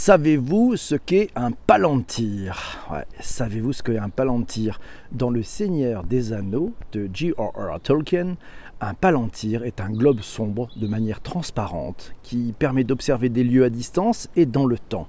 Savez-vous ce qu'est un palantir? Savez-vous ce qu'est un palantir? Dans Le Seigneur des Anneaux de J.R.R. Tolkien, un palantir est un globe sombre de manière transparente qui permet d'observer des lieux à distance et dans le temps.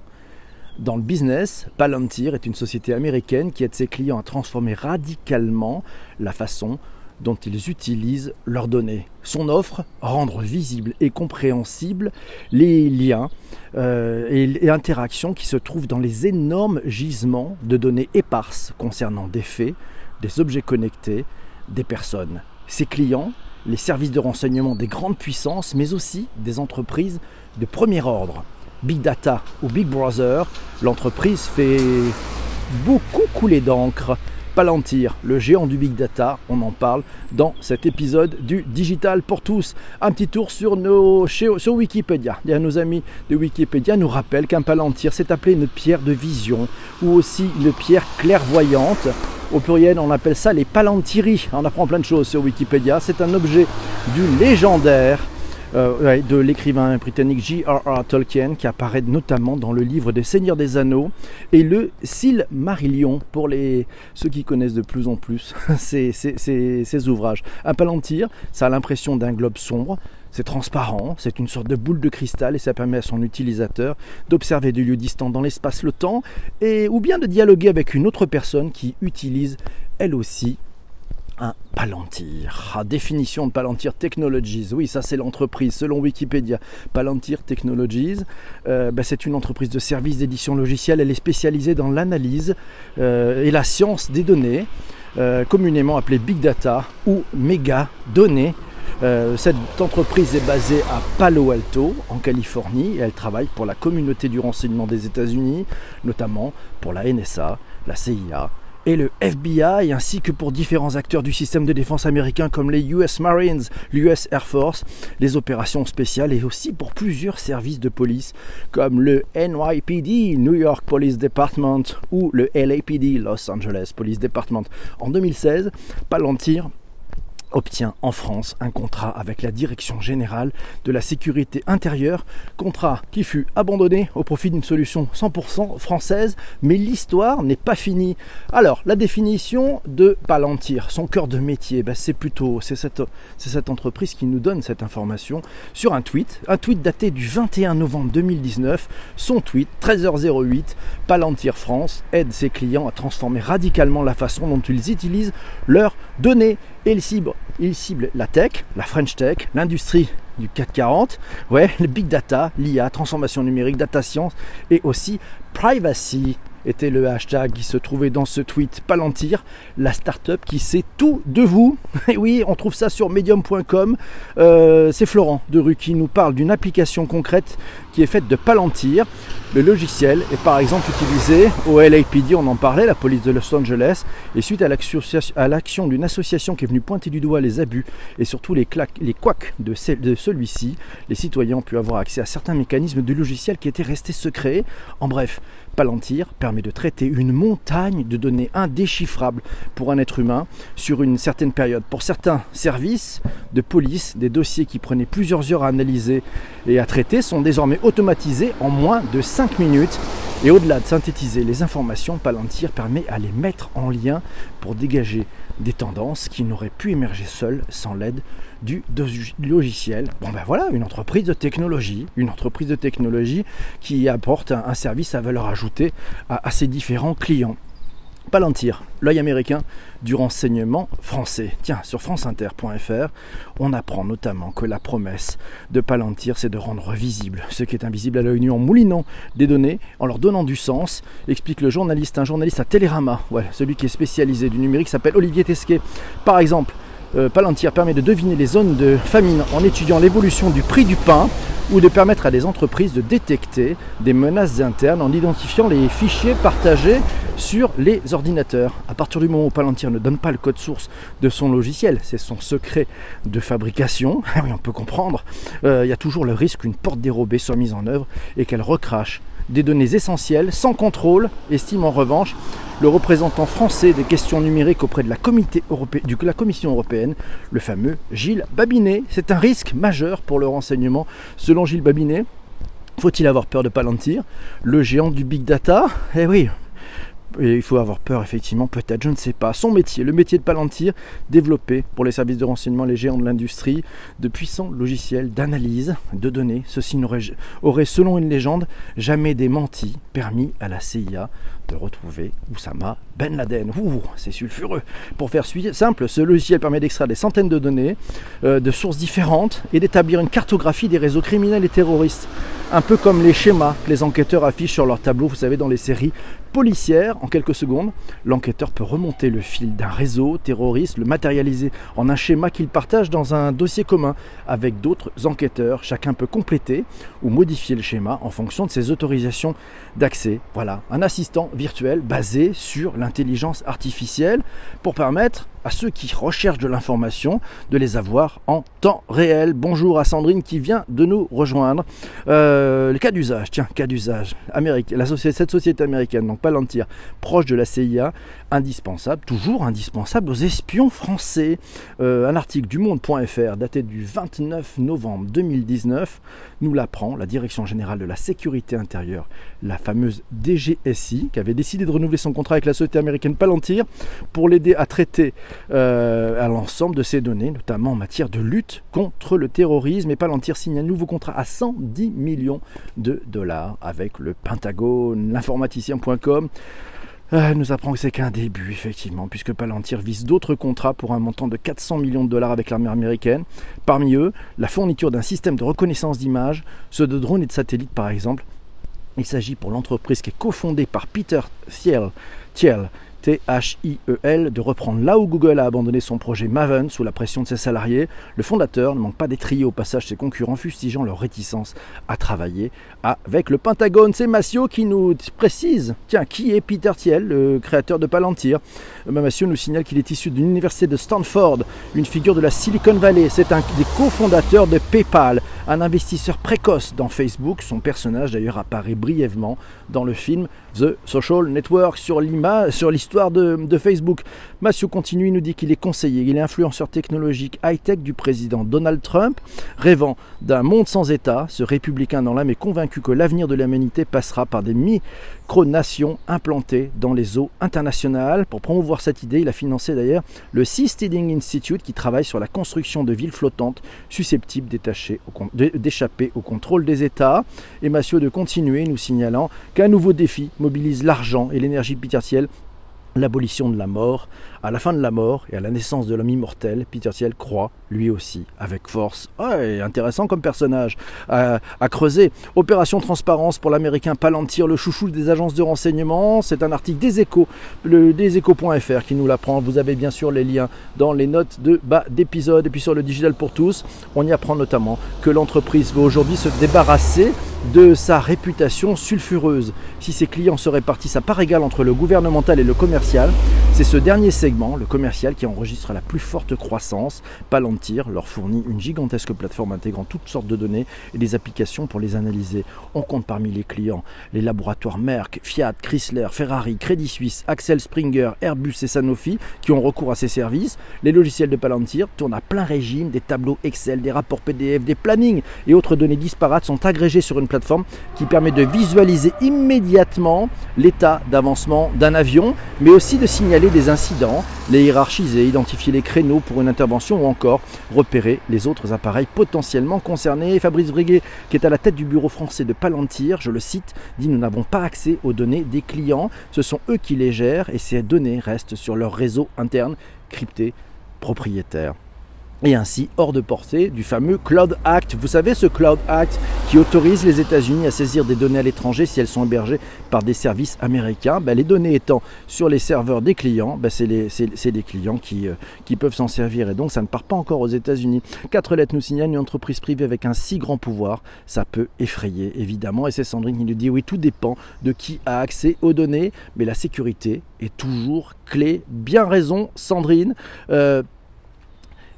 Dans le business, Palantir est une société américaine qui aide ses clients à transformer radicalement la façon dont ils utilisent leurs données. Son offre, rendre visibles et compréhensibles les liens euh, et, et interactions qui se trouvent dans les énormes gisements de données éparses concernant des faits, des objets connectés, des personnes. Ses clients, les services de renseignement des grandes puissances, mais aussi des entreprises de premier ordre. Big Data ou Big Brother, l'entreprise fait beaucoup couler d'encre Palantir, le géant du big data, on en parle dans cet épisode du Digital pour tous. Un petit tour sur, nos, sur Wikipédia. nos amis de Wikipédia nous rappellent qu'un Palantir, c'est appelé une pierre de vision ou aussi une pierre clairvoyante. Au pluriel, on appelle ça les palantiri. On apprend plein de choses sur Wikipédia. C'est un objet du légendaire euh, de l'écrivain britannique J.R.R. Tolkien, qui apparaît notamment dans le livre des Seigneurs des Anneaux et le Silmarillion, pour les, ceux qui connaissent de plus en plus ces, ouvrages. Un palantir, ça a l'impression d'un globe sombre, c'est transparent, c'est une sorte de boule de cristal et ça permet à son utilisateur d'observer des lieux distants dans l'espace, le temps, et, ou bien de dialoguer avec une autre personne qui utilise elle aussi un Palantir. Ah, définition de Palantir Technologies. Oui, ça c'est l'entreprise selon Wikipédia. Palantir Technologies, euh, ben, c'est une entreprise de services d'édition logicielle. Elle est spécialisée dans l'analyse euh, et la science des données, euh, communément appelée Big Data ou Méga Données. cette entreprise est basée à Palo Alto, en Californie, et elle travaille pour la communauté du renseignement des États-Unis, notamment pour la NSA, la CIA, et le FBI, ainsi que pour différents acteurs du système de défense américain comme les US Marines, l'US Air Force, les opérations spéciales et aussi pour plusieurs services de police comme le NYPD, New York Police Department, ou le LAPD, Los Angeles Police Department. En 2016, Palantir obtient en France un contrat avec la Direction générale de la sécurité intérieure, contrat qui fut abandonné au profit d'une solution 100% française, mais l'histoire n'est pas finie. Alors, la définition de Palantir, son cœur de métier, ben, c'est plutôt c'est cette, cette entreprise qui nous donne cette information sur un tweet, un tweet daté du 21 novembre 2019, son tweet 13h08, Palantir France aide ses clients à transformer radicalement la façon dont ils utilisent leurs données et il cible, il cible la tech, la French tech, l'industrie du 440, ouais, le big data, l'IA, transformation numérique, data science et aussi privacy était le hashtag qui se trouvait dans ce tweet Palantir, la start-up qui sait tout de vous. Et oui, on trouve ça sur medium.com. Euh, c'est Florent de Rue qui nous parle d'une application concrète qui est faite de Palantir. Le logiciel est par exemple utilisé au LAPD, on en parlait, la police de Los Angeles, et suite à l'action d'une association qui est venue pointer du doigt les abus et surtout les, les couacs de celui-ci, les citoyens ont pu avoir accès à certains mécanismes du logiciel qui étaient restés secrets. En bref, Palantir permet de traiter une montagne de données indéchiffrables pour un être humain sur une certaine période. Pour certains services de police, des dossiers qui prenaient plusieurs heures à analyser et à traiter sont désormais automatisés en moins de 5 minutes. Et au-delà de synthétiser les informations, Palantir permet à les mettre en lien pour dégager des tendances qui n'auraient pu émerger seules sans l'aide du, logiciel. Bon ben voilà, une entreprise de technologie, une entreprise de technologie qui apporte un, service à valeur ajoutée à ses différents clients. Palantir, l'œil américain du renseignement français. Tiens, sur franceinter.fr, on apprend notamment que la promesse de Palantir, c'est de rendre visible ce qui est invisible à l'œil nu en moulinant des données, en leur donnant du sens, explique le journaliste, un journaliste à Télérama, celui qui est spécialisé du numérique s'appelle Olivier Tesquet. Par exemple, Palantir permet de deviner les zones de famine en étudiant l'évolution du prix du pain ou de permettre à des entreprises de détecter des menaces internes en identifiant les fichiers partagés sur les ordinateurs. À partir du moment où Palantir ne donne pas le code source de son logiciel, c'est son secret de fabrication, ah oui, on peut comprendre, euh, il y a toujours le risque qu'une porte dérobée soit mise en œuvre et qu'elle recrache des données essentielles sans contrôle, estime en revanche le représentant français des questions numériques auprès de la, Commission européenne, le fameux Gilles Babinet. C'est un risque majeur pour le renseignement. Selon Gilles Babinet, Faut-il avoir peur de Palantir Le géant du big data? Eh oui, il faut avoir peur, effectivement, peut-être, je ne sais pas. Son métier, le métier de Palantir, développer pour les services de renseignement les géants de l'industrie de puissants logiciels d'analyse de données. Ceci n'aurait, aurait, selon une légende, jamais démenti, permis à la CIA de retrouver Oussama Ben Laden. Ouh, c'est sulfureux. Pour faire simple, ce logiciel permet d'extraire des centaines de données euh, de sources différentes et d'établir une cartographie des réseaux criminels et terroristes. Un peu comme les schémas que les enquêteurs affichent sur leur tableau, vous savez, dans les séries policière, en quelques secondes, l'enquêteur peut remonter le fil d'un réseau terroriste, le matérialiser en un schéma qu'il partage dans un dossier commun avec d'autres enquêteurs. Chacun peut compléter ou modifier le schéma en fonction de ses autorisations d'accès. Voilà, un assistant virtuel basé sur l'intelligence artificielle pour permettre à ceux qui recherchent de l'information de les avoir en temps réel. Bonjour à Sandrine qui vient de nous rejoindre. Euh, le cas d'usage, tiens, cas d'usage. Cette société américaine, donc Palantir, proche de la CIA, indispensable, toujours indispensable aux espions français. Euh, un article du monde.fr daté du 29 novembre 2019 nous l'apprend. La Direction générale de la sécurité intérieure, la fameuse DGSI, qui avait décidé de renouveler son contrat avec la société américaine Palantir pour l'aider à traiter euh, à l'ensemble de ces données, notamment en matière de lutte contre le terrorisme. Et Palantir signe un nouveau contrat à 110 millions de dollars avec le Pentagone, l'informaticien.com. Euh, nous apprend que c'est qu'un début, effectivement, puisque Palantir vise d'autres contrats pour un montant de 400 millions de dollars avec l'armée américaine. Parmi eux, la fourniture d'un système de reconnaissance d'images, ceux de drones et de satellites par exemple. Il s'agit pour l'entreprise qui est cofondée par Peter Thiel, Thiel T-H-I-E-L, de reprendre là où Google a abandonné son projet Maven sous la pression de ses salariés. Le fondateur ne manque pas d'étrier au passage ses concurrents, fustigeant leur réticence à travailler avec le Pentagone. C'est Massio qui nous précise tiens, qui est Peter Thiel, le créateur de Palantir? Massio nous signale qu'il est issu d'une université de Stanford, une figure de la Silicon Valley. C'est un des cofondateurs de PayPal, un investisseur précoce dans Facebook. Son personnage d'ailleurs apparaît brièvement dans le film The Social Network sur l'histoire de, Facebook. Massio continue, il nous dit qu'il est conseiller, il est influenceur technologique high-tech du président Donald Trump, rêvant d'un monde sans État. Ce républicain dans l'âme est convaincu que l'avenir de l'humanité passera par des micro-nations implantées dans les eaux internationales. Pour promouvoir cette idée, il a financé d'ailleurs le Seasteading Institute qui travaille sur la construction de villes flottantes susceptibles d'échapper au contrôle des États. Et Massio de continuer, nous signalant qu'un nouveau défi mobilise l'argent et l'énergie pitatielle l'abolition de la mort. À la fin de la mort et à la naissance de l'homme immortel, Peter Thiel croit, lui aussi, avec force. Ah, intéressant comme personnage à, creuser. Opération transparence pour l'américain Palantir, le chouchou des agences de renseignement. C'est un article des échos, le deséchos.fr qui nous l'apprend. Vous avez bien sûr les liens dans les notes de bas d'épisode et puis sur le digital pour tous. On y apprend notamment que l'entreprise veut aujourd'hui se débarrasser de sa réputation sulfureuse. Si ses clients se répartissent à part égale entre le gouvernemental et le commercial, c'est ce dernier segment, le commercial, qui enregistre la plus forte croissance. Palantir leur fournit une gigantesque plateforme intégrant toutes sortes de données et des applications pour les analyser. On compte parmi les clients les laboratoires Merck, Fiat, Chrysler, Ferrari, Credit Suisse, Axel Springer, Airbus et Sanofi qui ont recours à ces services. Les logiciels de Palantir tournent à plein régime, des tableaux Excel, des rapports PDF, des plannings et autres données disparates sont agrégées sur une plateforme qui permet de visualiser immédiatement l'état d'avancement d'un avion, mais aussi de signaler des incidents, les hiérarchiser, identifier les créneaux pour une intervention ou encore repérer les autres appareils potentiellement concernés. Fabrice Briguet, qui est à la tête du bureau français de Palantir, je le cite, dit Nous n'avons pas accès aux données des clients, ce sont eux qui les gèrent et ces données restent sur leur réseau interne crypté propriétaire et ainsi hors de portée du fameux Cloud Act. Vous savez ce Cloud Act qui autorise les États-Unis à saisir des données à l'étranger si elles sont hébergées par des services américains. Ben, les données étant sur les serveurs des clients, ben, c'est des clients qui, euh, qui peuvent s'en servir et donc ça ne part pas encore aux États-Unis. Quatre lettres nous signalent une entreprise privée avec un si grand pouvoir, ça peut effrayer évidemment. Et c'est Sandrine qui nous dit oui, tout dépend de qui a accès aux données, mais la sécurité est toujours clé. Bien raison, Sandrine. Euh,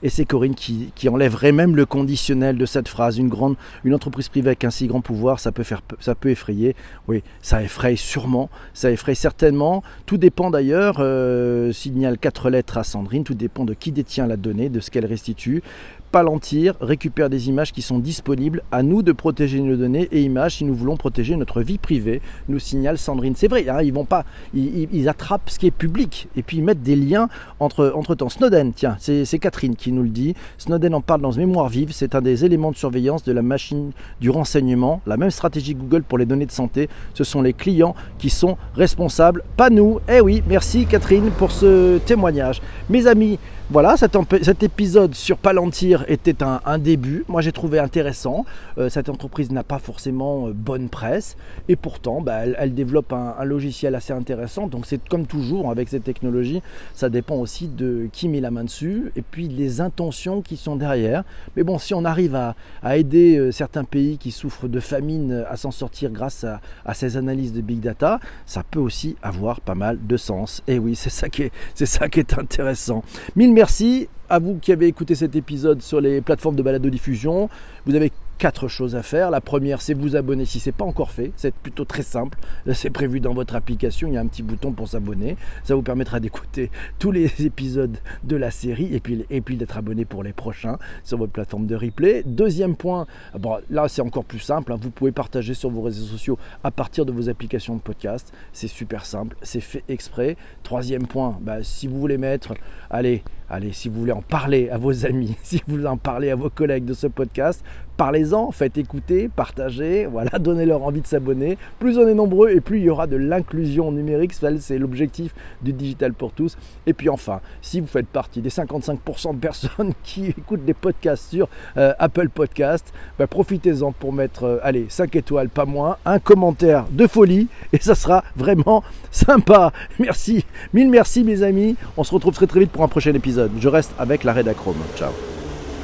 Et c'est Corinne qui, qui, enlèverait même le conditionnel de cette phrase. Une, grande, une entreprise privée avec un si grand pouvoir, ça peut, faire, ça peut effrayer. Oui, ça effraie sûrement, ça effraie certainement. Tout dépend d'ailleurs, euh, signale quatre lettres à Sandrine, tout dépend de qui détient la donnée, de ce qu'elle restitue. Palantir récupère des images qui sont disponibles. À nous de protéger nos données et images si nous voulons protéger notre vie privée, nous signale Sandrine. C'est vrai, hein, ils vont pas, ils, attrapent ce qui est public et puis ils mettent des liens entre, entre temps. Snowden, tiens, c'est Catherine qui nous le dit. Snowden en parle dans Mémoire vive. C'est un des éléments de surveillance de la machine du renseignement. La même stratégie Google pour les données de santé. Ce sont les clients qui sont responsables, pas nous. Eh oui, merci Catherine pour ce témoignage. Mes amis, voilà, cet, épisode sur Palantir était un, début. Moi, j'ai trouvé intéressant. Euh, cette entreprise n'a pas forcément euh, bonne presse. Et pourtant, bah, elle, développe un, logiciel assez intéressant. Donc, c'est comme toujours avec cette technologie, ça dépend aussi de qui met la main dessus et puis les intentions qui sont derrière. Mais bon, si on arrive à, aider euh, certains pays qui souffrent de famine à s'en sortir grâce à, ces analyses de big data, ça peut aussi avoir pas mal de sens. Et oui, c'est ça qui est, intéressant. Merci à vous qui avez écouté cet épisode sur les plateformes de balado diffusion. Vous avez quatre choses à faire. La première, c'est vous abonner si ce n'est pas encore fait. C'est plutôt très simple. C'est prévu dans votre application. Il y a un petit bouton pour s'abonner. Ça vous permettra d'écouter tous les épisodes de la série et puis, d'être abonné pour les prochains sur votre plateforme de replay. Deuxième point, là c'est encore plus simple. Hein. Vous pouvez partager sur vos réseaux sociaux à partir de vos applications de podcast. C'est super simple. C'est fait exprès. Troisième point, bah, si vous voulez mettre, allez, allez, si vous voulez en parler à vos amis, si vous voulez en parler à vos collègues de ce podcast, parlez-en, faites écouter, partagez, voilà, donnez-leur envie de s'abonner. Plus on est nombreux et plus il y aura de l'inclusion numérique, c'est l'objectif du digital pour tous. Et puis enfin, si vous faites partie des 55% de personnes qui écoutent des podcasts sur euh, Apple Podcast, bah, profitez-en pour mettre, euh, allez, 5 étoiles, pas moins, un commentaire de folie et ça sera vraiment sympa. Merci, mille merci mes amis. On se retrouve très très vite pour un prochain épisode. Je reste avec la Chrome. Ciao.